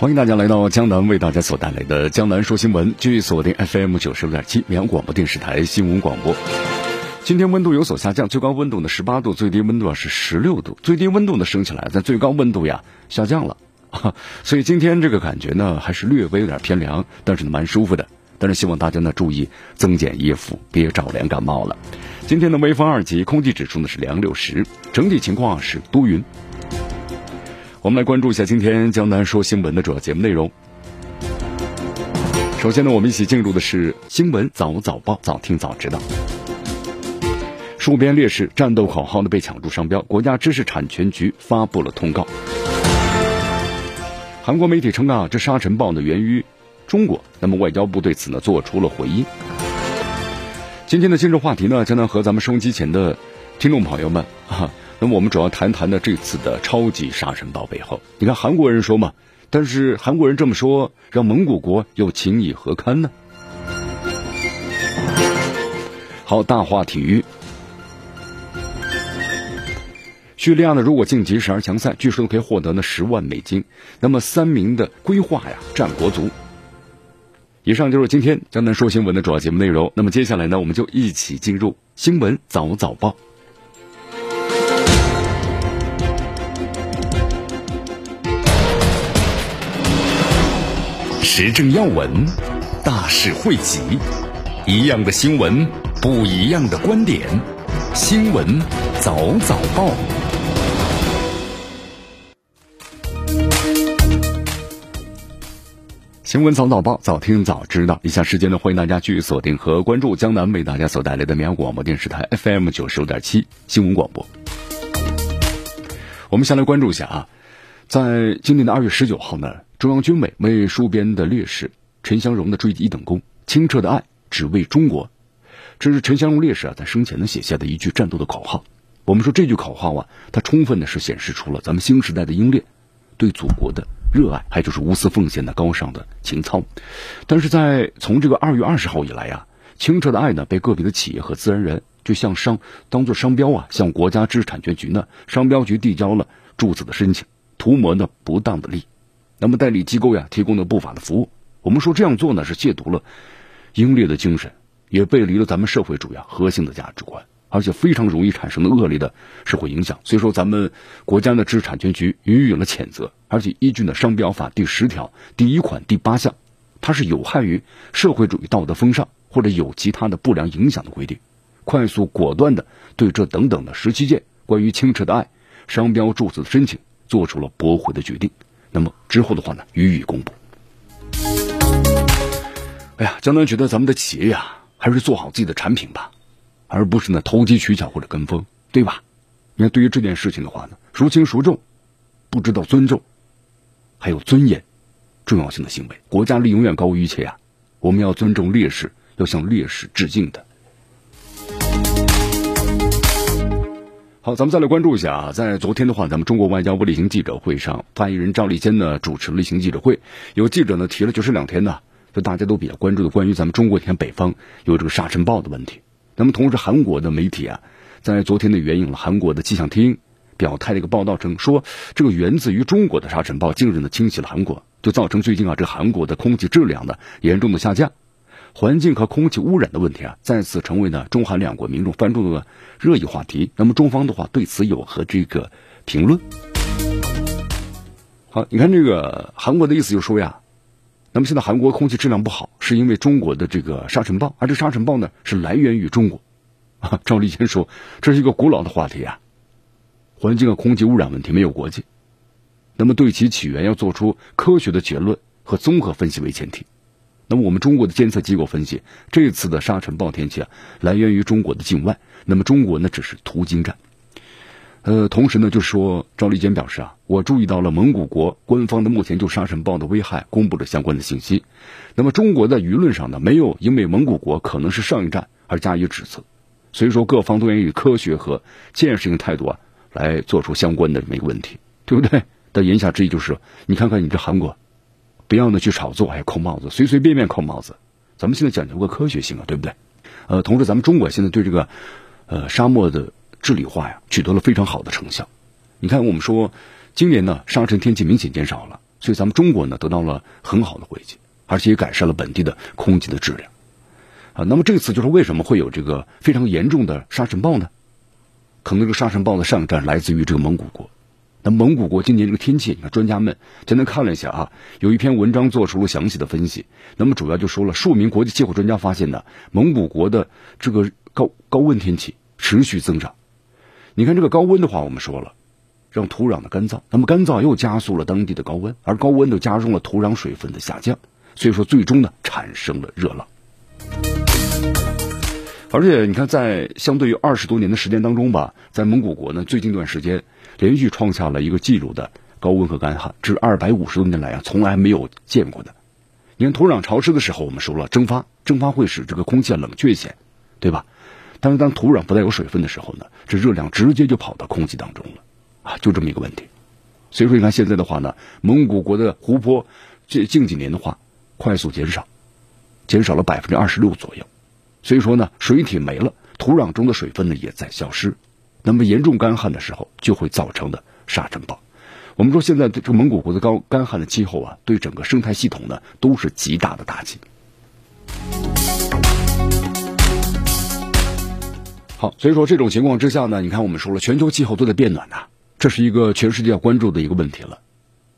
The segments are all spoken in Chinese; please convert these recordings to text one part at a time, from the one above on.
欢迎大家来到江南为大家所带来的江南说新闻，继续锁定 FM 九十六点七绵阳广播电视台新闻广播。今天温度有所下降，最高温度呢十八度，最低温度啊是十六度。最低温度呢升起来，但最高温度呀下降了，所以今天这个感觉呢还是略微有点偏凉，但是呢蛮舒服的。但是希望大家呢注意增减衣服，别着凉感冒了。今天的微风二级，空气指数呢是两六十，整体情况是多云。我们来关注一下今天江南说新闻的主要节目内容。首先呢，我们一起进入的是新闻早早报，早听早知道。戍边烈士战斗口号呢被抢注商标，国家知识产权局发布了通告。韩国媒体称啊，这沙尘暴呢源于中国，那么外交部对此呢做出了回应。今天的今日话题呢，将能和咱们收音机前的听众朋友们啊。那么我们主要谈谈的这次的超级沙尘暴背后，你看韩国人说嘛，但是韩国人这么说，让蒙古国又情以何堪呢？好，大话体育，叙利亚呢，如果晋级十二强赛，据说可以获得呢十万美金。那么三名的规划呀，战国足。以上就是今天江南说新闻的主要节目内容。那么接下来呢，我们就一起进入新闻早早报。时政要闻，大事汇集，一样的新闻，不一样的观点。新闻早早报，新闻早早报，早听早知道。以下时间呢，欢迎大家继续锁定和关注江南为大家所带来的绵阳广播电视台 FM 九十五点七新闻广播。我们先来关注一下啊，在今年的二月十九号呢。中央军委为戍边的烈士陈祥荣的追记一等功，清澈的爱只为中国，这是陈祥荣烈士啊在生前呢写下的一句战斗的口号。我们说这句口号啊，它充分的是显示出了咱们新时代的英烈对祖国的热爱，还就是无私奉献的高尚的情操。但是在从这个二月二十号以来呀，清澈的爱呢被个别的企业和自然人就向商当做商标啊，向国家知识产权局呢商标局递交了注册的申请，图谋呢不当的利益。那么代理机构呀提供的不法的服务，我们说这样做呢是亵渎了英烈的精神，也背离了咱们社会主义核心的价值观，而且非常容易产生的恶劣的社会影响。所以说，咱们国家的知识产权局予以了谴责，而且依据呢《商标法》第十条第一款第八项，它是有害于社会主义道德风尚或者有其他的不良影响的规定，快速果断的对这等等的十七件关于清澈的爱商标注册的申请做出了驳回的决定。那么之后的话呢，予以公布。哎呀，江南觉得咱们的企业呀，还是做好自己的产品吧，而不是呢投机取巧或者跟风，对吧？你看，对于这件事情的话呢，孰轻孰重，不知道尊重，还有尊严，重要性的行为，国家利永远高于一切呀！我们要尊重烈士，要向烈士致敬的。好，咱们再来关注一下啊，在昨天的话，咱们中国外交部例行记者会上，发言人赵立坚呢主持例行记者会，有记者呢提了，就是两天呢，就大家都比较关注的关于咱们中国你看北方有这个沙尘暴的问题。那么同时，韩国的媒体啊，在昨天呢援引了韩国的气象厅表态的一个报道称，说这个源自于中国的沙尘暴近日呢侵袭了韩国，就造成最近啊这韩国的空气质量呢严重的下降。环境和空气污染的问题啊，再次成为呢中韩两国民众关注的热议话题。那么中方的话对此有何这个评论？好，你看这个韩国的意思就说呀，那么现在韩国空气质量不好，是因为中国的这个沙尘暴，而这沙尘暴呢是来源于中国。啊，赵立坚说这是一个古老的话题啊，环境和空气污染问题没有国界，那么对其起源要做出科学的结论和综合分析为前提。那么我们中国的监测机构分析，这次的沙尘暴天气啊，来源于中国的境外。那么中国呢，只是途经站。呃，同时呢，就说赵立坚表示啊，我注意到了蒙古国官方的目前就沙尘暴的危害公布了相关的信息。那么中国在舆论上呢，没有因为蒙古国可能是上一站而加以指责。所以说，各方都愿意以科学和建设性态度啊，来做出相关的这么一个问题，对不对？但言下之意就是，你看看你这韩国，不要呢去炒作，还扣帽子，随随便便扣帽子。咱们现在讲究个科学性啊，对不对？呃，同时咱们中国现在对这个，呃，沙漠的治理化呀，取得了非常好的成效。你看，我们说今年呢，沙尘天气明显减少了，所以咱们中国呢得到了很好的回击，而且也改善了本地的空气的质量。啊，那么这次就是为什么会有这个非常严重的沙尘暴呢？可能这个沙尘暴的上站来自于这个蒙古国。那蒙古国今年这个天气，你看专家们简单看了一下啊，有一篇文章做出了详细的分析。那么主要就说了，数名国际气候专家发现呢，蒙古国的这个高高温天气持续增长。你看这个高温的话，我们说了，让土壤的干燥，那么干燥又加速了当地的高温，而高温就加重了土壤水分的下降，所以说最终呢产生了热浪。而且你看，在相对于二十多年的时间当中吧，在蒙古国呢，最近一段时间连续创下了一个记录的高温和干旱，这是二百五十多年来啊从来没有见过的。你看土壤潮湿的时候，我们说了蒸发，蒸发会使这个空气冷却一些，对吧？但是当土壤不再有水分的时候呢，这热量直接就跑到空气当中了，啊，就这么一个问题。所以说，你看现在的话呢，蒙古国的湖泊这近几年的话快速减少。减少了百分之二十六左右，所以说呢，水体没了，土壤中的水分呢也在消失，那么严重干旱的时候就会造成的沙尘暴。我们说现在这个蒙古国的高干旱的气候啊，对整个生态系统呢都是极大的打击。好，所以说这种情况之下呢，你看我们说了，全球气候都在变暖呐，这是一个全世界要关注的一个问题了。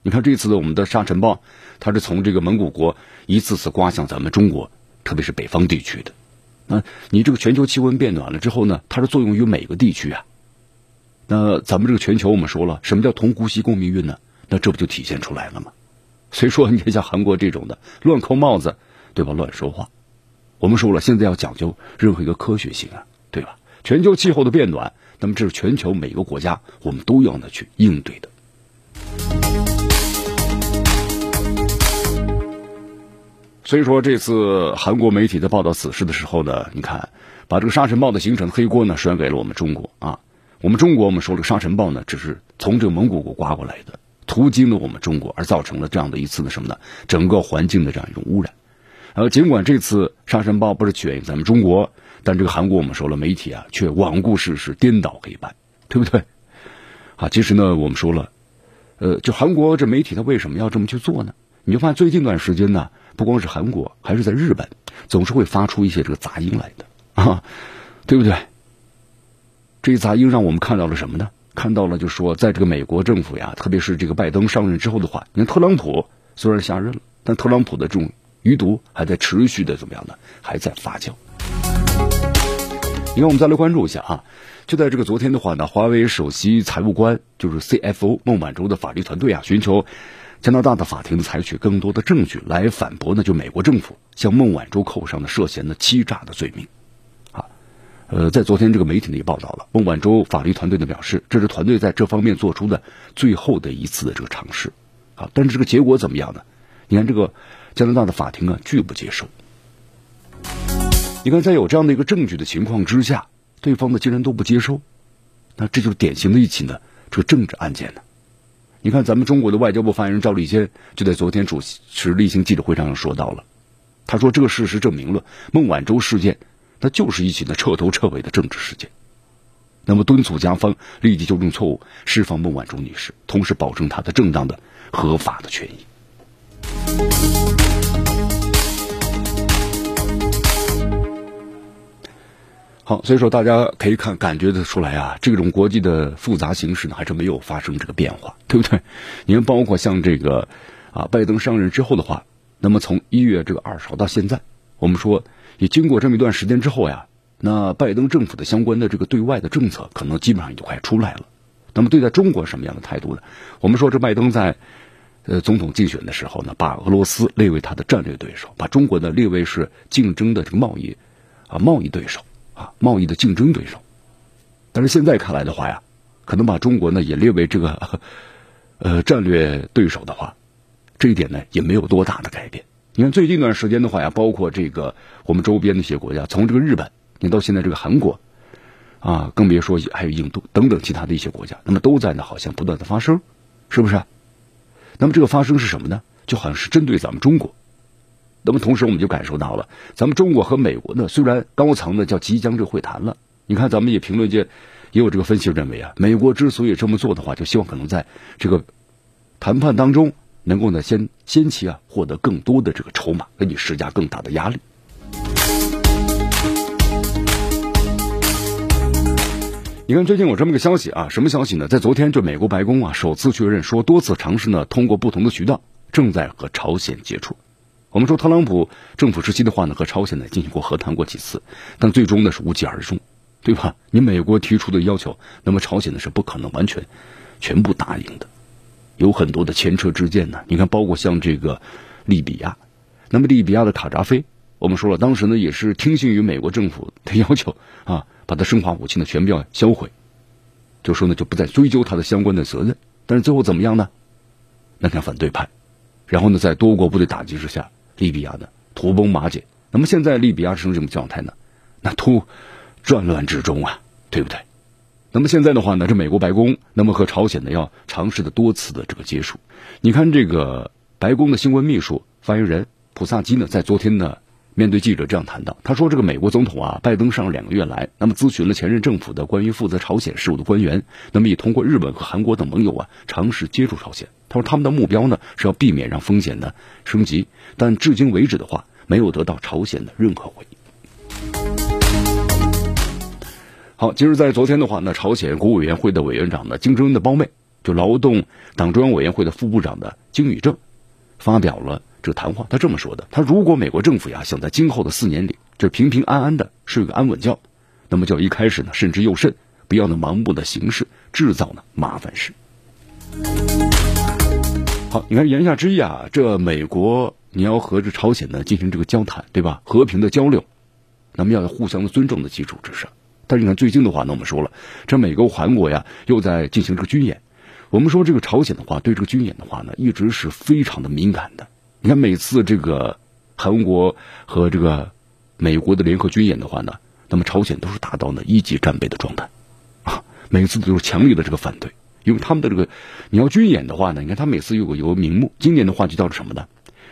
你看这次的我们的沙尘暴，它是从这个蒙古国一次次刮向咱们中国，特别是北方地区的。那你这个全球气温变暖了之后呢，它是作用于每个地区啊。那咱们这个全球，我们说了，什么叫同呼吸共命运呢？那这不就体现出来了吗？所以说，你看像韩国这种的乱扣帽子，对吧？乱说话。我们说了，现在要讲究任何一个科学性啊，对吧？全球气候的变暖，那么这是全球每个国家我们都要呢去应对的。所以说，这次韩国媒体在报道此事的时候呢，你看，把这个沙尘暴的形成黑锅呢甩给了我们中国啊。我们中国，我们说这个沙尘暴呢，只是从这个蒙古国刮过来的，途经了我们中国，而造成了这样的一次的什么呢？整个环境的这样一种污染。呃，尽管这次沙尘暴不是起源于咱们中国，但这个韩国我们说了，媒体啊却罔顾事实，颠倒黑白，对不对？啊，其实呢，我们说了，呃，就韩国这媒体他为什么要这么去做呢？你就发现最近一段时间呢。不光是韩国，还是在日本，总是会发出一些这个杂音来的啊，对不对？这一杂音让我们看到了什么呢？看到了，就说在这个美国政府呀，特别是这个拜登上任之后的话，你看特朗普虽然下任了，但特朗普的这种余毒还在持续的怎么样呢？还在发酵。你看，我们再来关注一下啊，就在这个昨天的话呢，华为首席财务官就是 CFO 孟晚舟的法律团队啊，寻求。加拿大的法庭，采取更多的证据来反驳呢，就美国政府向孟晚舟扣上的涉嫌的欺诈的罪名，呃，在昨天这个媒体呢也报道了，孟晚舟法律团队呢表示，这是团队在这方面做出的最后的一次的这个尝试，啊，但是这个结果怎么样呢？你看这个加拿大的法庭啊拒不接受，你看在有这样的一个证据的情况之下，对方呢竟然都不接受，那这就是典型的一起呢这个政治案件呢。你看，咱们中国的外交部发言人赵立坚就在昨天主持例行记者会上说到了，他说这个事实证明了孟晚舟事件，它就是一起的彻头彻尾的政治事件。那么敦促加方立即纠正错误，释放孟晚舟女士，同时保证她的正当的、合法的权益。好，所以说大家可以看感觉得出来啊，这种国际的复杂形势呢，还是没有发生这个变化，对不对？你看，包括像这个啊，拜登上任之后的话，那么从一月这个二十号到现在，我们说也经过这么一段时间之后呀，那拜登政府的相关的这个对外的政策，可能基本上也就快出来了。那么对待中国什么样的态度呢？我们说这拜登在呃总统竞选的时候呢，把俄罗斯列为他的战略对手，把中国呢列为是竞争的这个贸易啊贸易对手啊贸易的竞争对手。但是现在看来的话呀，可能把中国呢也列为这个呃战略对手的话，这一点呢也没有多大的改变。你看最近一段时间的话呀，包括这个我们周边的一些国家，从这个日本，你到现在这个韩国，啊，更别说还有印度等等其他的一些国家，那么都在呢，好像不断的发生，是不是？那么这个发生是什么呢？就好像是针对咱们中国。那么同时我们就感受到了，咱们中国和美国呢，虽然高层呢叫即将这会谈了，你看咱们也评论界也有这个分析认为啊，美国之所以这么做的话，就希望可能在这个谈判当中。能够呢，先先期啊，获得更多的这个筹码，给你施加更大的压力。你看，最近有这么个消息啊，什么消息呢？在昨天，就美国白宫啊，首次确认说，多次尝试呢，通过不同的渠道，正在和朝鲜接触。我们说，特朗普政府时期的话呢，和朝鲜呢进行过和谈过几次，但最终呢是无疾而终，对吧？你美国提出的要求，那么朝鲜呢是不可能完全全部答应的。有很多的前车之鉴呢，你看，包括像这个利比亚，那么利比亚的卡扎菲，我们说了，当时呢也是听信于美国政府的要求啊，把他生化武器呢全部要销毁，就说呢就不再追究他的相关的责任。但是最后怎么样呢？那看反对派，然后呢在多国部队打击之下，利比亚呢土崩瓦解。那么现在利比亚是什么状态呢？那突战乱之中啊，对不对？那么现在的话呢，这美国白宫那么和朝鲜呢要尝试的多次的这个接触，你看这个白宫的新闻秘书发言人普萨基呢，在昨天呢面对记者这样谈到，他说这个美国总统啊拜登上两个月来，那么咨询了前任政府的关于负责朝鲜事务的官员，那么也通过日本和韩国等盟友啊尝试接触朝鲜。他说他们的目标呢是要避免让风险呢升级，但至今为止的话没有得到朝鲜的任何回应。好，其实，在昨天的话呢，朝鲜国务委员会的委员长呢，金正恩的胞妹，就劳动党中央委员会的副部长的金宇正，发表了这个谈话。他这么说的：，他如果美国政府呀，想在今后的四年里，这平平安安的睡个安稳觉，那么就一开始呢，慎之又慎，不要呢盲目的行事，制造呢麻烦事。好，你看言下之意啊，这美国你要和这朝鲜呢进行这个交谈，对吧？和平的交流，那么要有互相的尊重的基础之上。但是你看最近的话呢，我们说了，这美国、韩国呀又在进行这个军演。我们说这个朝鲜的话，对这个军演的话呢，一直是非常的敏感的。你看每次这个韩国和这个美国的联合军演的话呢，那么朝鲜都是达到了一级战备的状态啊，每次都是强烈的这个反对，因为他们的这个你要军演的话呢，你看他每次有个有个名目，今年的话就叫做什么呢？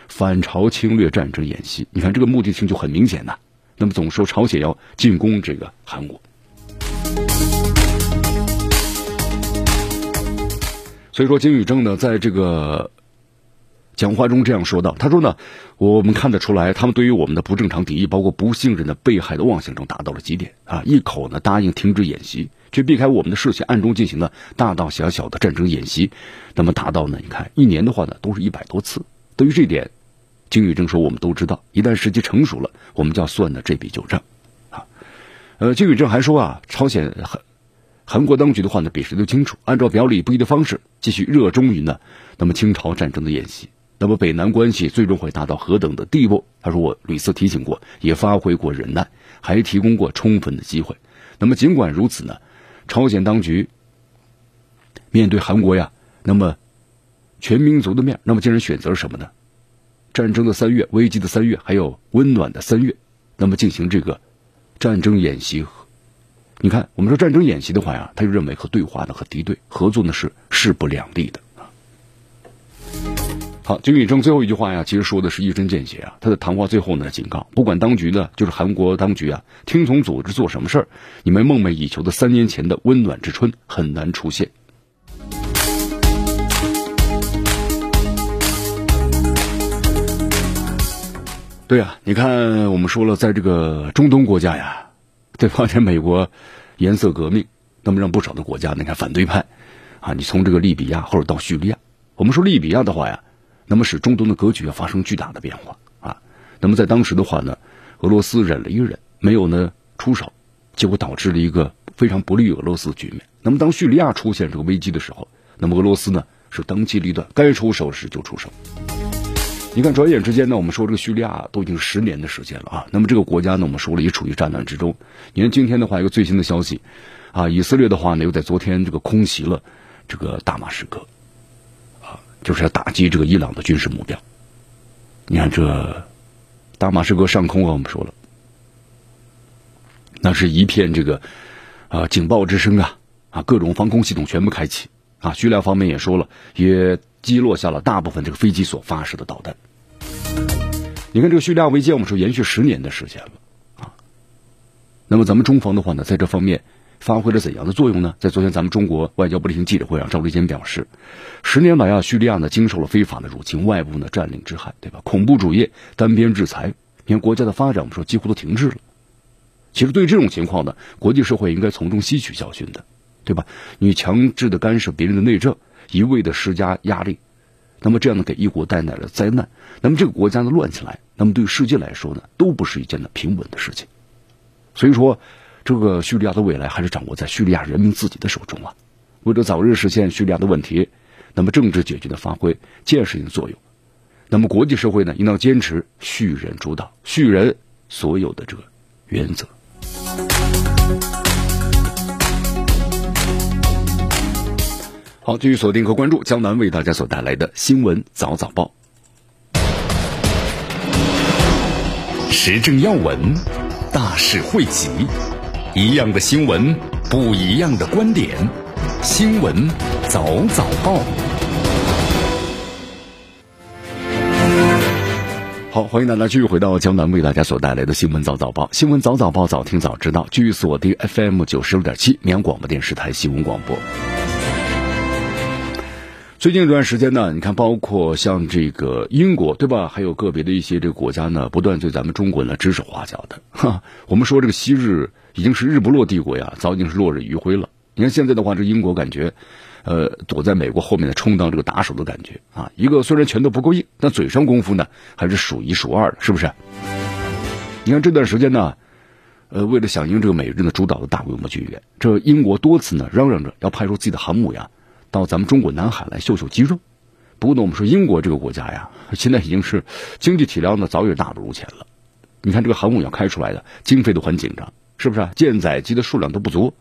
反朝侵略战争演习。你看这个目的性就很明显呐。那么总说朝鲜要进攻这个韩国。所以说，金宇正呢，在这个讲话中这样说道：“他说呢，我们看得出来，他们对于我们的不正常敌意，包括不信任的被害的妄想中达到了极点啊！一口呢答应停止演习，却避开我们的视线，暗中进行了大大小小的战争演习。那么达到呢？你看，一年的话呢，都是一百多次。对于这点，金宇正说，我们都知道，一旦时机成熟了，我们就要算的这笔旧账啊。呃，金宇正还说啊，朝鲜韩。”韩国当局的话呢，比谁都清楚，按照表里不一的方式继续热衷于呢，那么清朝战争的演习，那么北南关系最终会达到何等的地步？他说我屡次提醒过，也发挥过忍耐，还提供过充分的机会。那么尽管如此呢，朝鲜当局面对韩国呀，那么全民族的面，那么竟然选择了什么呢？战争的三月，危机的三月，还有温暖的三月，那么进行这个战争演习。你看，我们说战争演习的话呀，他就认为和对话的和敌对合作呢是势不两立的啊。好，金宇正最后一句话呀，其实说的是一针见血啊。他的谈话最后呢警告，不管当局呢，就是韩国当局啊，听从组织做什么事儿，你们梦寐以求的三年前的温暖之春很难出现。对呀，你看我们说了，在这个中东国家呀。对吧？这美国颜色革命，那么让不少的国家，你看反对派啊，你从这个利比亚或者到叙利亚，我们说利比亚的话呀，那么使中东的格局要发生巨大的变化啊。那么在当时的话呢，俄罗斯忍了一忍，没有呢出手，结果导致了一个非常不利于俄罗斯的局面。那么当叙利亚出现这个危机的时候，那么俄罗斯呢是当机立断，该出手时就出手。你看，转眼之间呢，我们说这个叙利亚都已经十年的时间了啊。那么这个国家呢，我们说了也处于战乱之中。你看今天的话，一个最新的消息，啊，以色列的话呢，又在昨天这个空袭了这个大马士革，啊，就是要打击这个伊朗的军事目标。你看这大马士革上空啊，我们说了，那是一片这个啊警报之声啊啊，各种防空系统全部开启啊。叙利亚方面也说了，也。击落下了大部分这个飞机所发射的导弹。你看这个叙利亚危机，我们说延续十年的时间了啊。那么咱们中方的话呢，在这方面发挥了怎样的作用呢？在昨天咱们中国外交部例行记者会上，赵立坚表示，十年来啊，叙利亚呢经受了非法的入侵、外部呢占领之害，对吧？恐怖主义、单边制裁，你看国家的发展，我们说几乎都停滞了。其实对于这种情况呢，国际社会应该从中吸取教训的，对吧？你强制的干涉别人的内政。一味的施加压力，那么这样呢，给一国带来了灾难。那么这个国家呢乱起来，那么对世界来说呢，都不是一件呢平稳的事情。所以说，这个叙利亚的未来还是掌握在叙利亚人民自己的手中啊。为了早日实现叙利亚的问题，那么政治解决的发挥建设性作用。那么国际社会呢，应当坚持叙人主导、叙人所有的这个原则。好，继续锁定和关注江南为大家所带来的新闻早早报，时政要闻，大事汇集，一样的新闻，不一样的观点，新闻早早报。好，欢迎大家继续回到江南为大家所带来的新闻早早报，新闻早早报，早听早知道，继续锁定 FM 九十六点七绵阳广播电视台新闻广播。最近这段时间呢，你看，包括像这个英国，对吧？还有个别的一些这个国家呢，不断对咱们中国呢指手画脚的。哈，我们说这个昔日已经是日不落帝国呀，早已经是落日余晖了。你看现在的话，这英国感觉，呃，躲在美国后面的充当这个打手的感觉啊。一个虽然拳头不够硬，但嘴上功夫呢还是数一数二的，是不是？你看这段时间呢，呃，为了响应这个美日的主导的大规模军演，这英国多次呢嚷嚷着要派出自己的航母呀。到咱们中国南海来秀秀肌肉，不过呢，我们说英国这个国家呀，现在已经是经济体量呢早已大不如前了。你看这个航母要开出来的，经费都很紧张，是不是？舰载机的数量都不足，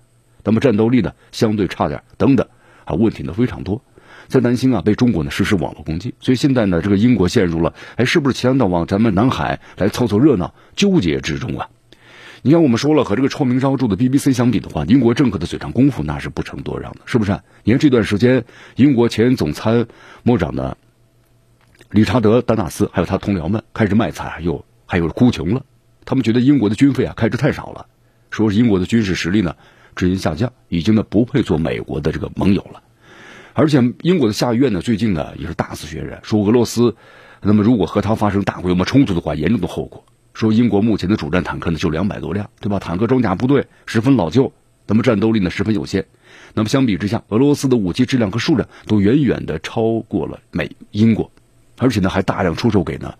那么战斗力呢相对差点，等等啊，问题呢非常多，在担心啊被中国呢实施网络攻击，所以现在呢这个英国陷入了哎是不是前到往咱们南海来凑凑热闹纠结之中啊？你看，我们说了，和这个臭名昭著的 BBC 相比的话，英国政客的嘴上功夫那是不成多让的，是不是？你看这段时间，英国前总参谋长的理查德·丹纳斯还有他同僚们开始卖惨，又还有哭穷了。他们觉得英国的军费啊开支太少了，说是英国的军事实力呢直线下降，已经呢不配做美国的这个盟友了。而且英国的下议院呢最近呢也是大肆渲染，说俄罗斯那么如果和他发生大规模冲突的话，严重的后果。说英国目前的主战坦克呢就两百多辆，对吧？坦克装甲部队十分老旧，那么战斗力呢十分有限。那么相比之下，俄罗斯的武器质量和数量都远远的超过了美英国，而且呢还大量出售给呢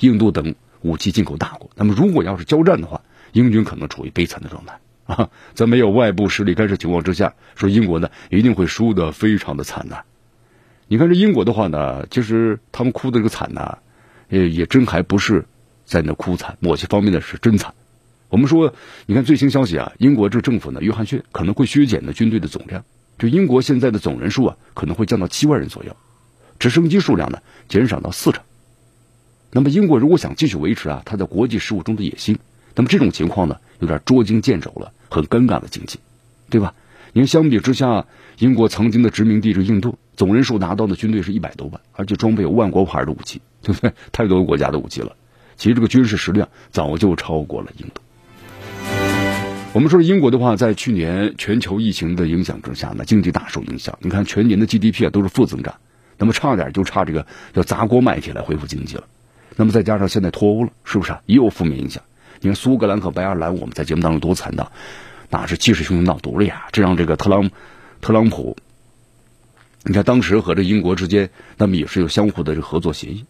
印度等武器进口大国。那么如果要是交战的话，英军可能处于悲惨的状态啊！在没有外部势力干涉情况之下，说英国呢一定会输得非常的惨呐。你看这英国的话呢，其实他们哭的这个惨呐，也也真还不是。在那哭惨，某些方面呢是真惨。我们说，你看最新消息啊，英国这政府呢，约翰逊可能会削减的军队的总量，就英国现在的总人数啊，可能会降到七万人左右，直升机数量呢减少到四成。那么英国如果想继续维持啊，它在国际事务中的野心，那么这种情况呢，有点捉襟见肘了，很尴尬的境界，对吧？因为相比之下，英国曾经的殖民地是印度，总人数拿到的军队是一百多万，而且装备有万国牌的武器，对不对？太多国家的武器了。其实这个军事实力早就超过了印度。我们说英国的话，在去年全球疫情的影响之下呢，经济大受影响。你看全年的 GDP 啊都是负增长，那么差点就差这个要砸锅卖铁来恢复经济了。那么再加上现在脱欧了，是不是啊也有负面影响？你看苏格兰和白爱尔兰，我们在节目当中多谈到，那是气势汹汹闹独立啊，这让这个特朗特朗普，你看当时和这英国之间，那么也是有相互的这个合作协议。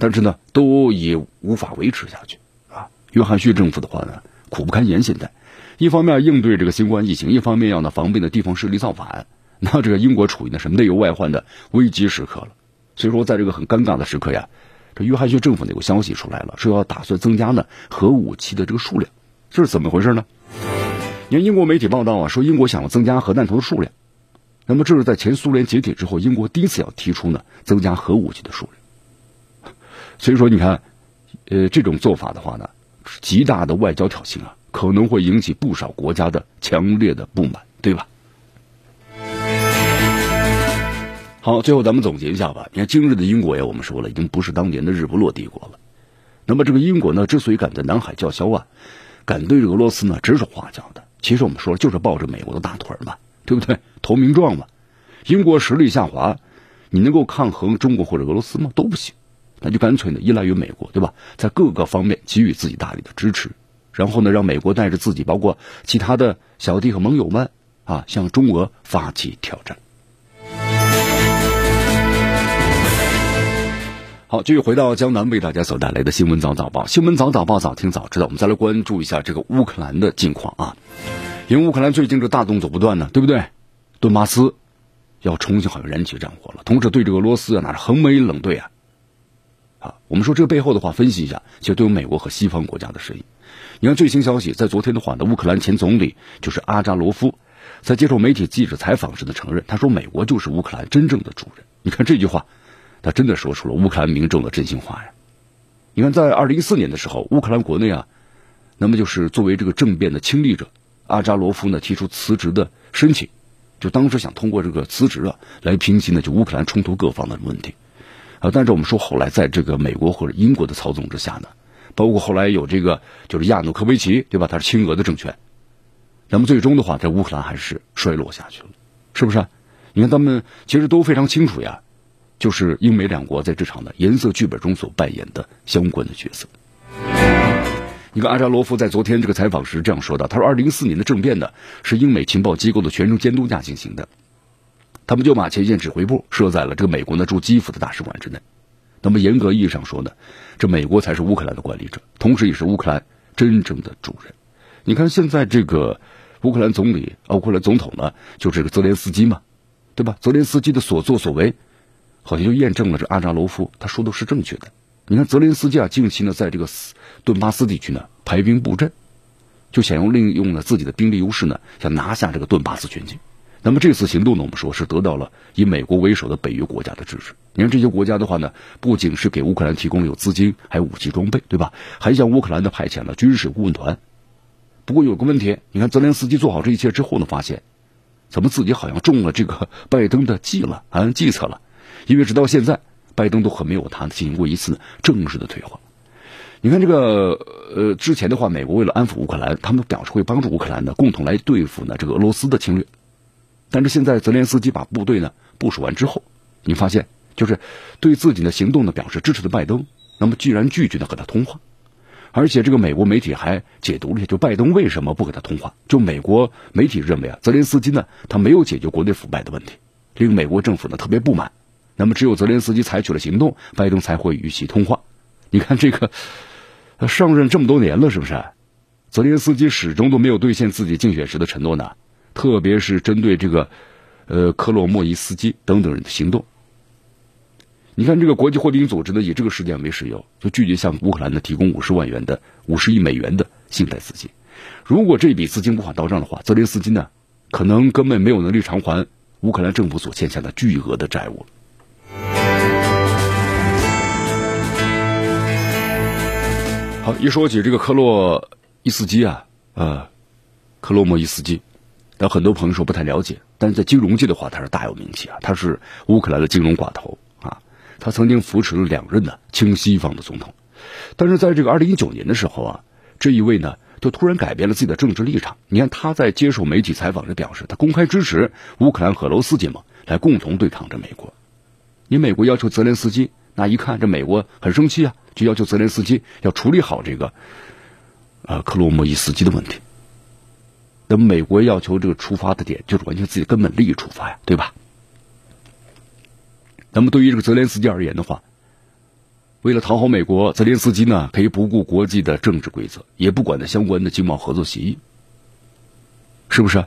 但是呢，都已无法维持下去啊！约翰逊政府的话呢，苦不堪言。现在，一方面应对这个新冠疫情，一方面要呢防备呢地方势力造反。那这个英国处于呢什么内忧外患的危机时刻了。所以说，在这个很尴尬的时刻呀，这约翰逊政府呢有消息出来了，说要打算增加呢核武器的这个数量，这是怎么回事呢？你看英国媒体报道啊，说英国想要增加核弹头的数量，那么这是在前苏联解体之后，英国第一次要提出呢增加核武器的数量。所以说，你看，呃，这种做法的话呢，极大的外交挑衅啊，可能会引起不少国家的强烈的不满，对吧？好，最后咱们总结一下吧。你看，今日的英国呀，我们说了，已经不是当年的日不落帝国了。那么，这个英国呢，之所以敢在南海叫嚣啊，敢对俄罗斯呢指手画脚的，其实我们说了，就是抱着美国的大腿嘛，对不对？投名状嘛。英国实力下滑，你能够抗衡中国或者俄罗斯吗？都不行。那就干脆呢，依赖于美国，对吧？在各个方面给予自己大力的支持，然后呢，让美国带着自己，包括其他的小弟和盟友们啊，向中俄发起挑战。好，继续回到江南为大家所带来的新闻早早报。新闻早早报，早听早知道。我们再来关注一下这个乌克兰的近况啊。因为乌克兰最近这大动作不断呢，对不对？顿巴斯要重新好像燃起战火了，同时对这个俄罗斯啊那是横眉冷对啊。啊，我们说这个背后的话，分析一下，其实都有美国和西方国家的声音。你看最新消息，在昨天的话呢，乌克兰前总理就是阿扎罗夫，在接受媒体记者采访时的承认，他说美国就是乌克兰真正的主人。你看这句话。他真的说出了乌克兰民众的真心话呀！你看，在二零一四年的时候，乌克兰国内啊，那么就是作为这个政变的亲历者，阿扎罗夫呢提出辞职的申请，就当时想通过这个辞职啊来平息呢就乌克兰冲突各方的问题啊。但是我们说后来在这个美国或者英国的操纵之下呢，包括后来有这个就是亚努科维奇对吧？他是亲俄的政权，那么最终的话，在乌克兰还是衰落下去了，是不是？你看他们其实都非常清楚呀。就是英美两国在这场的颜色剧本中所扮演的相关的角色。你看，阿扎罗夫在昨天这个采访时这样说的：“他说，二零一四年的政变呢，是英美情报机构的全程监督下进行的，他们就把前线指挥部设在了这个美国呢驻基辅的大使馆之内。那么严格意义上说呢，这美国才是乌克兰的管理者，同时也是乌克兰真正的主人。你看，现在这个乌克兰总理、乌克兰总统呢，就这个泽连斯基嘛，对吧？泽连斯基的所作所为。”好像就验证了这阿扎罗夫他说的是正确的。你看泽连斯基啊，近期呢在这个顿巴斯地区呢排兵布阵，就想用利用了自己的兵力优势呢，想拿下这个顿巴斯全境。那么这次行动呢，我们说是得到了以美国为首的北约国家的支持。你看这些国家的话呢，不仅是给乌克兰提供了有资金，还有武器装备，对吧？还向乌克兰的派遣了军事顾问团。不过有个问题，你看泽连斯基做好这一切之后呢，发现怎么自己好像中了这个拜登的计了啊计策了。因为直到现在，拜登都很没有他进行过一次正式的对话。你看这个，呃，之前的话，美国为了安抚乌克兰，他们表示会帮助乌克兰呢，共同来对付呢这个俄罗斯的侵略。但是现在泽连斯基把部队呢部署完之后，你发现就是对自己的行动呢表示支持的拜登，那么居然拒绝呢和他通话，而且这个美国媒体还解读了一下，就拜登为什么不和他通话？就美国媒体认为啊，泽连斯基呢他没有解决国内腐败的问题，令美国政府呢特别不满。那么，只有泽连斯基采取了行动，拜登才会与其通话。你看，这个上任这么多年了，是不是？泽连斯基始终都没有兑现自己竞选时的承诺呢？特别是针对这个呃克洛莫伊斯基等等人的行动。你看，这个国际货币组织呢，以这个事件为事由，就拒绝向乌克兰呢提供五十万元的五十亿美元的信贷资金。如果这笔资金无法到账的话，泽连斯基呢，可能根本没有能力偿还乌克兰政府所欠下的巨额的债务。好，一说起这个克洛伊斯基啊，呃，克洛莫伊斯基，但很多朋友说不太了解，但是在金融界的话，他是大有名气啊，他是乌克兰的金融寡头啊，他曾经扶持了两任的亲西方的总统，但是在这个二零一九年的时候啊，这一位呢就突然改变了自己的政治立场。你看他在接受媒体采访时表示，他公开支持乌克兰和俄罗斯结盟，来共同对抗着美国。你美国要求泽连斯基。那一看，这美国很生气啊，就要求泽连斯基要处理好这个，呃，克罗莫伊斯基的问题。那么，美国要求这个出发的点就是完全自己根本利益出发呀，对吧？那么，对于这个泽连斯基而言的话，为了讨好美国，泽连斯基呢可以不顾国际的政治规则，也不管那相关的经贸合作协议，是不是？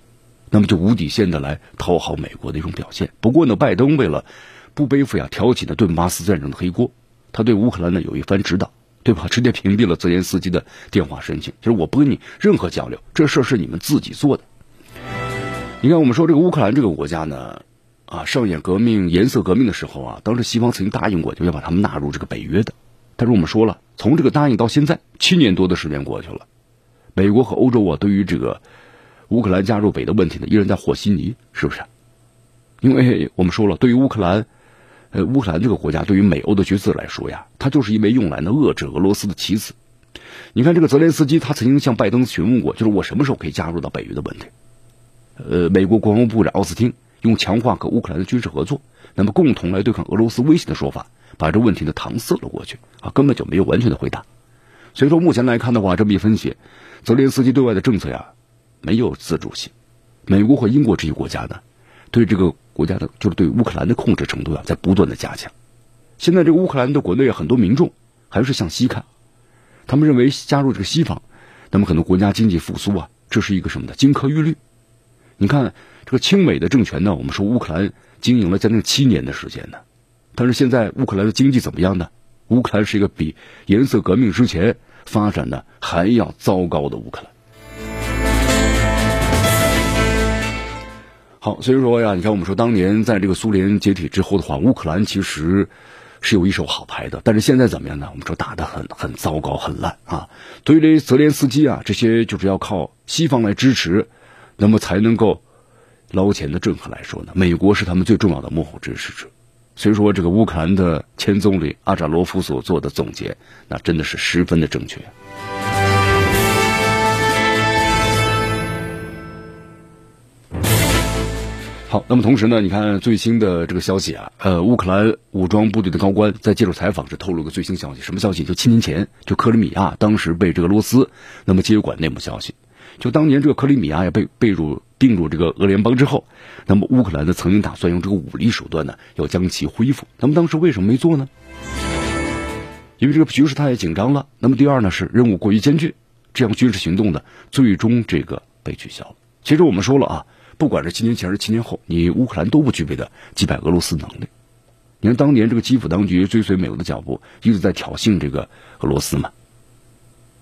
那么就无底线的来讨好美国的一种表现。不过呢，拜登为了不背负呀挑起的顿巴斯战争的黑锅，他对乌克兰呢有一番指导，对吧？直接屏蔽了泽连斯基的电话申请，就是我不跟你任何交流，这事儿是你们自己做的。你看，我们说这个乌克兰这个国家呢，啊，上演革命、颜色革命的时候啊，当时西方曾经答应过，就要把他们纳入这个北约的。但是我们说了，从这个答应到现在，七年多的时间过去了，美国和欧洲啊，对于这个乌克兰加入北的问题呢，依然在和稀泥，是不是？因为我们说了，对于乌克兰，呃，乌克兰这个国家，对于美欧的角色来说呀，它就是一枚用来呢遏制俄罗斯的棋子。你看，这个泽连斯基他曾经向拜登询问过，就是我什么时候可以加入到北约的问题。呃，美国国防部长奥斯汀用强化和乌克兰的军事合作，那么共同来对抗俄罗斯威胁的说法，把这问题呢搪塞了过去啊，根本就没有完全的回答。所以说，目前来看的话，这么一分析，泽连斯基对外的政策呀，没有自主性。美国和英国这些国家呢，对这个国家的，就是对乌克兰的控制程度啊，在不断的加强。现在这个乌克兰的国内很多民众还是向西看，他们认为加入这个西方，那么很多国家经济复苏啊，这是一个什么的金科玉律。你看这个亲美的政权呢，我们说乌克兰经营了将近七年的时间呢，但是现在乌克兰的经济怎么样呢？乌克兰是一个比颜色革命之前发展的还要糟糕的乌克兰。好，所以说呀，你看我们说当年在这个苏联解体之后的话，乌克兰其实是有一手好牌的，但是现在怎么样呢？我们说打得很很糟糕，很烂啊。对于泽连斯基啊，这些就是要靠西方来支持。那么才能够捞钱的政客来说呢，美国是他们最重要的幕后支持者。所以说，这个乌克兰的前总理阿扎罗夫所做的总结，那真的是十分的正确。好，那么同时呢，你看最新的这个消息啊，呃，乌克兰武装部队的高官在接受采访时透露个最新消息，什么消息？就七年前，就克里米亚当时被这个俄罗斯那么接管内幕消息。就当年这个克里米亚也被被入并入这个俄联邦之后，那么乌克兰呢曾经打算用这个武力手段呢要将其恢复，那么当时为什么没做呢？因为这个局势太紧张了。那么第二呢是任务过于艰巨，这样军事行动呢最终这个被取消了。其实我们说了啊，不管是七年前还是七年后，你乌克兰都不具备的击败俄罗斯能力。你看当年这个基辅当局追随美国的脚步，一直在挑衅这个俄罗斯嘛。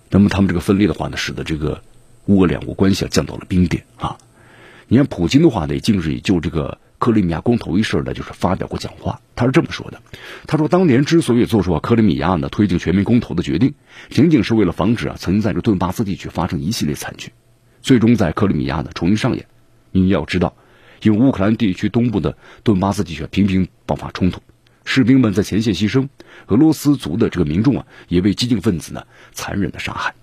那么他们这个分裂的话呢，使得这个。乌俄两国关系啊降到了冰点啊！你看普京的话呢，也近日就这个克里米亚公投一事呢，就是发表过讲话。他是这么说的：他说，当年之所以做出啊克里米亚呢推进全民公投的决定，仅仅是为了防止啊曾经在这顿巴斯地区发生一系列惨剧，最终在克里米亚呢重新上演。你要知道，因为乌克兰地区东部的顿巴斯地区频频爆发冲突，士兵们在前线牺牲，俄罗斯族的这个民众啊也被激进分子呢残忍的杀害。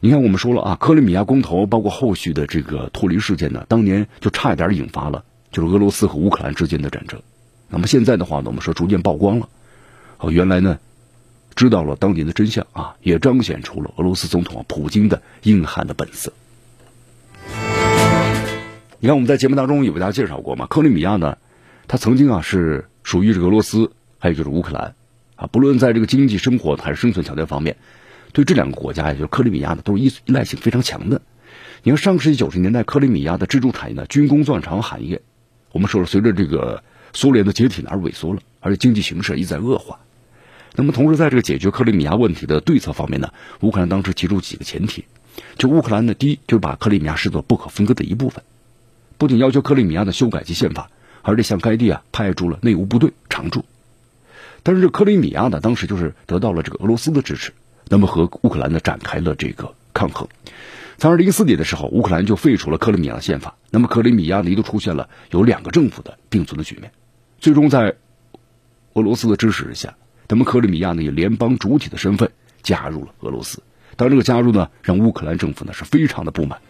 你看，我们说了啊，克里米亚公投，包括后续的这个脱离事件呢，当年就差一点引发了就是俄罗斯和乌克兰之间的战争。那么现在的话呢，我们说逐渐曝光了，哦，原来呢，知道了当年的真相啊，也彰显出了俄罗斯总统普京的硬汉的本色。你看，我们在节目当中有为大家介绍过嘛，克里米亚呢，它曾经啊是属于这个俄罗斯，还有就是乌克兰啊，不论在这个经济生活还是生存条件方面。对这两个国家，也就是克里米亚呢，都是依依赖性非常强的。你看，上世纪九十年代，克里米亚的支柱产业呢，军工钻厂行业，我们说了，随着这个苏联的解体呢而萎缩了，而且经济形势一再恶化。那么，同时在这个解决克里米亚问题的对策方面呢，乌克兰当时提出几个前提，就乌克兰呢，第一就是把克里米亚视作不可分割的一部分，不仅要求克里米亚的修改其宪法，而且向该地啊派驻了内务部队常驻。但是，克里米亚呢，当时就是得到了这个俄罗斯的支持。那么和乌克兰呢展开了这个抗衡，在二零一四年的时候，乌克兰就废除了克里米亚宪法。那么克里米亚呢一度出现了有两个政府的并存的局面。最终在俄罗斯的支持之下，那么克里米亚呢以联邦主体的身份加入了俄罗斯。当这个加入呢，让乌克兰政府呢是非常的不满。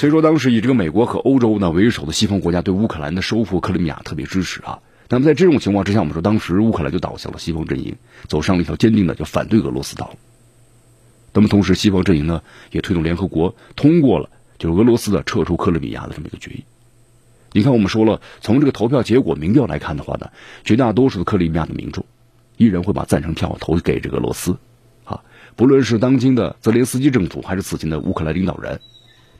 所以说，当时以这个美国和欧洲呢为首的西方国家对乌克兰的收复克里米亚特别支持啊。那么在这种情况之下，我们说当时乌克兰就倒向了西方阵营，走上了一条坚定的就反对俄罗斯道路。那么同时，西方阵营呢也推动联合国通过了就是俄罗斯的撤出克里米亚的这么一个决议。你看，我们说了，从这个投票结果民调来看的话呢，绝大多数的克里米亚的民众依然会把赞成票投给这个俄罗斯。啊，不论是当今的泽连斯基政府还是此前的乌克兰领导人，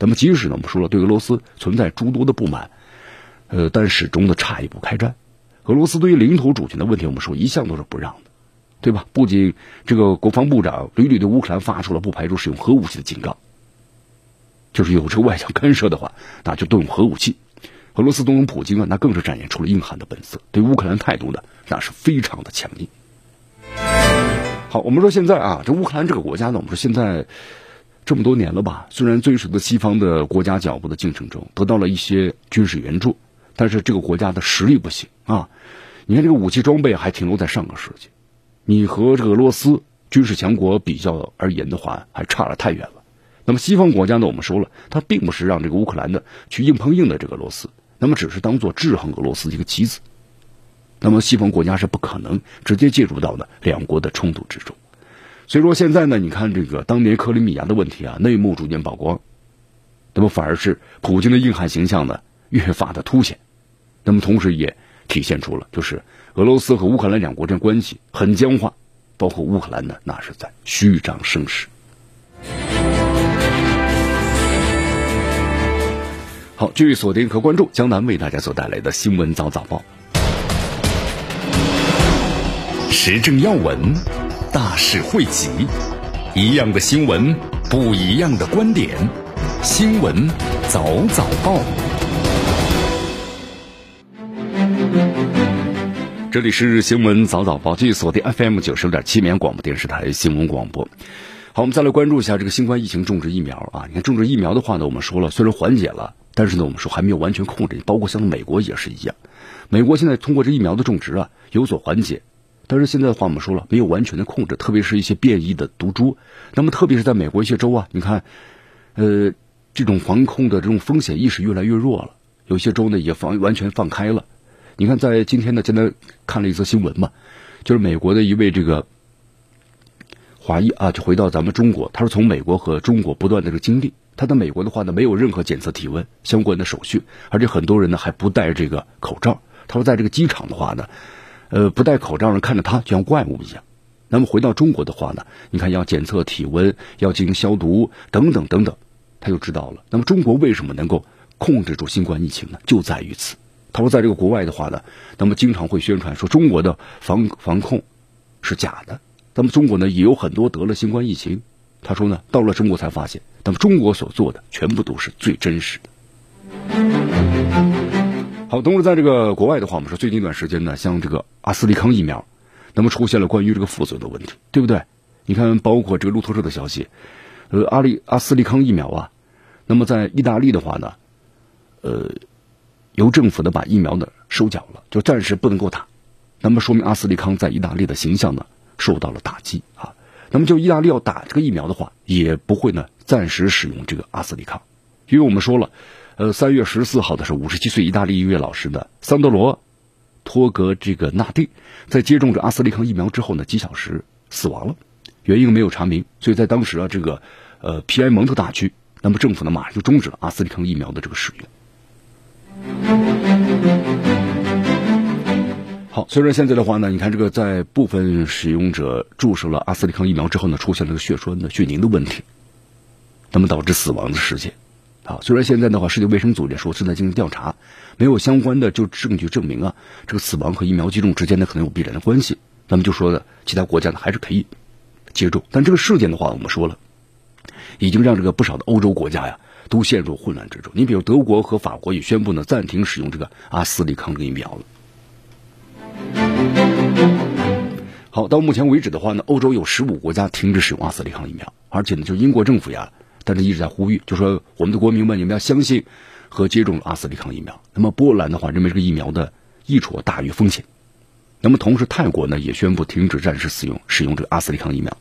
那么即使呢，我们说了对俄罗斯存在诸多的不满，呃，但始终的差一步开战。俄罗斯对于领土主权的问题，我们说一向都是不让的，对吧？不仅这个国防部长屡屡对乌克兰发出了不排除使用核武器的警告，就是有这个外交干涉的话，那就动用核武器。俄罗斯总统普京啊，那更是展现出了硬汉的本色，对乌克兰态度呢，那是非常的强硬。好，我们说现在啊，这乌克兰这个国家呢，我们说现在。这么多年了吧，虽然追随着西方的国家脚步的进程中，得到了一些军事援助，但是这个国家的实力不行啊！你看这个武器装备还停留在上个世纪，你和这个俄罗斯军事强国比较而言的话，还差了太远了。那么西方国家呢，我们说了，它并不是让这个乌克兰的去硬碰硬的这个俄罗斯，那么只是当做制衡俄罗斯一个棋子。那么西方国家是不可能直接介入到呢两国的冲突之中。所以说现在呢，你看这个当年克里米亚的问题啊，内幕逐渐曝光，那么反而是普京的硬汉形象呢越发的凸显，那么同时也体现出了就是俄罗斯和乌克兰两国这关系很僵化，包括乌克兰呢那是在虚张声势。好，继续锁定和关注江南为大家所带来的新闻早早报，时政要闻。大事汇集，一样的新闻，不一样的观点。新闻早早报，这里是新闻早早报，继续锁定 FM 九十六点七绵阳广播电视台新闻广播。好，我们再来关注一下这个新冠疫情种植疫苗啊。你看种植疫苗的话呢，我们说了，虽然缓解了，但是呢，我们说还没有完全控制，包括像美国也是一样。美国现在通过这疫苗的种植啊，有所缓解。但是现在的话，我们说了，没有完全的控制，特别是一些变异的毒株。那么，特别是在美国一些州啊，你看，呃，这种防控的这种风险意识越来越弱了。有些州呢也放完全放开了。你看，在今天呢，现在看了一则新闻嘛，就是美国的一位这个华裔啊，就回到咱们中国，他是从美国和中国不断的这个经历。他在美国的话呢，没有任何检测体温相关的手续，而且很多人呢还不戴这个口罩。他说，在这个机场的话呢。呃，不戴口罩人看着他就像怪物一样。那么回到中国的话呢，你看要检测体温，要进行消毒等等等等，他就知道了。那么中国为什么能够控制住新冠疫情呢？就在于此。他说，在这个国外的话呢，那么经常会宣传说中国的防防控是假的。那么中国呢也有很多得了新冠疫情。他说呢，到了中国才发现，那么中国所做的全部都是最真实的。好，同时在这个国外的话，我们说最近一段时间呢，像这个阿斯利康疫苗，那么出现了关于这个副作用的问题，对不对？你看，包括这个路透社的消息，呃，阿利阿斯利康疫苗啊，那么在意大利的话呢，呃，由政府呢把疫苗呢收缴了，就暂时不能够打，那么说明阿斯利康在意大利的形象呢受到了打击啊。那么就意大利要打这个疫苗的话，也不会呢暂时使用这个阿斯利康，因为我们说了。呃，三月十四号的时候，五十七岁意大利音乐老师的，桑德罗托格这个纳蒂，在接种这阿斯利康疫苗之后呢，几小时死亡了，原因没有查明。所以在当时啊，这个呃皮埃蒙特大区，那么政府呢马上就终止了阿斯利康疫苗的这个使用。好，虽然现在的话呢，你看这个在部分使用者注射了阿斯利康疫苗之后呢，出现了个血栓的血凝的问题，那么导致死亡的事件。啊，虽然现在的话，世界卫生组织说正在进行调查，没有相关的就证据证明啊，这个死亡和疫苗接种之间呢可能有必然的关系。那么就说的其他国家呢还是可以接种，但这个事件的话，我们说了，已经让这个不少的欧洲国家呀都陷入混乱之中。你比如德国和法国也宣布呢暂停使用这个阿斯利康这个疫苗了。好，到目前为止的话呢，欧洲有十五国家停止使用阿斯利康疫苗，而且呢，就英国政府呀。但是一直在呼吁，就说我们的国民们，你们要相信和接种阿斯利康疫苗。那么波兰的话，认为这个疫苗的益处大于风险。那么同时，泰国呢也宣布停止暂时使用使用这个阿斯利康疫苗。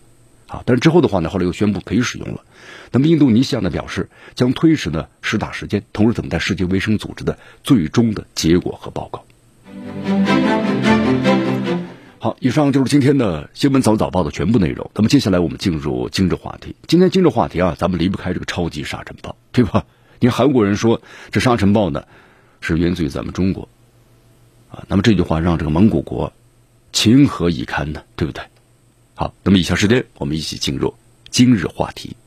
啊，但是之后的话呢，后来又宣布可以使用了。那么印度尼西亚呢表示将推迟呢施打时间，同时等待世界卫生组织的最终的结果和报告。好，以上就是今天的新闻早早报的全部内容。那么接下来我们进入今日话题。今天今日话题啊，咱们离不开这个超级沙尘暴，对吧？你看韩国人说这沙尘暴呢是源自于咱们中国啊。那么这句话让这个蒙古国情何以堪呢？对不对？好，那么以下时间我们一起进入今日话题。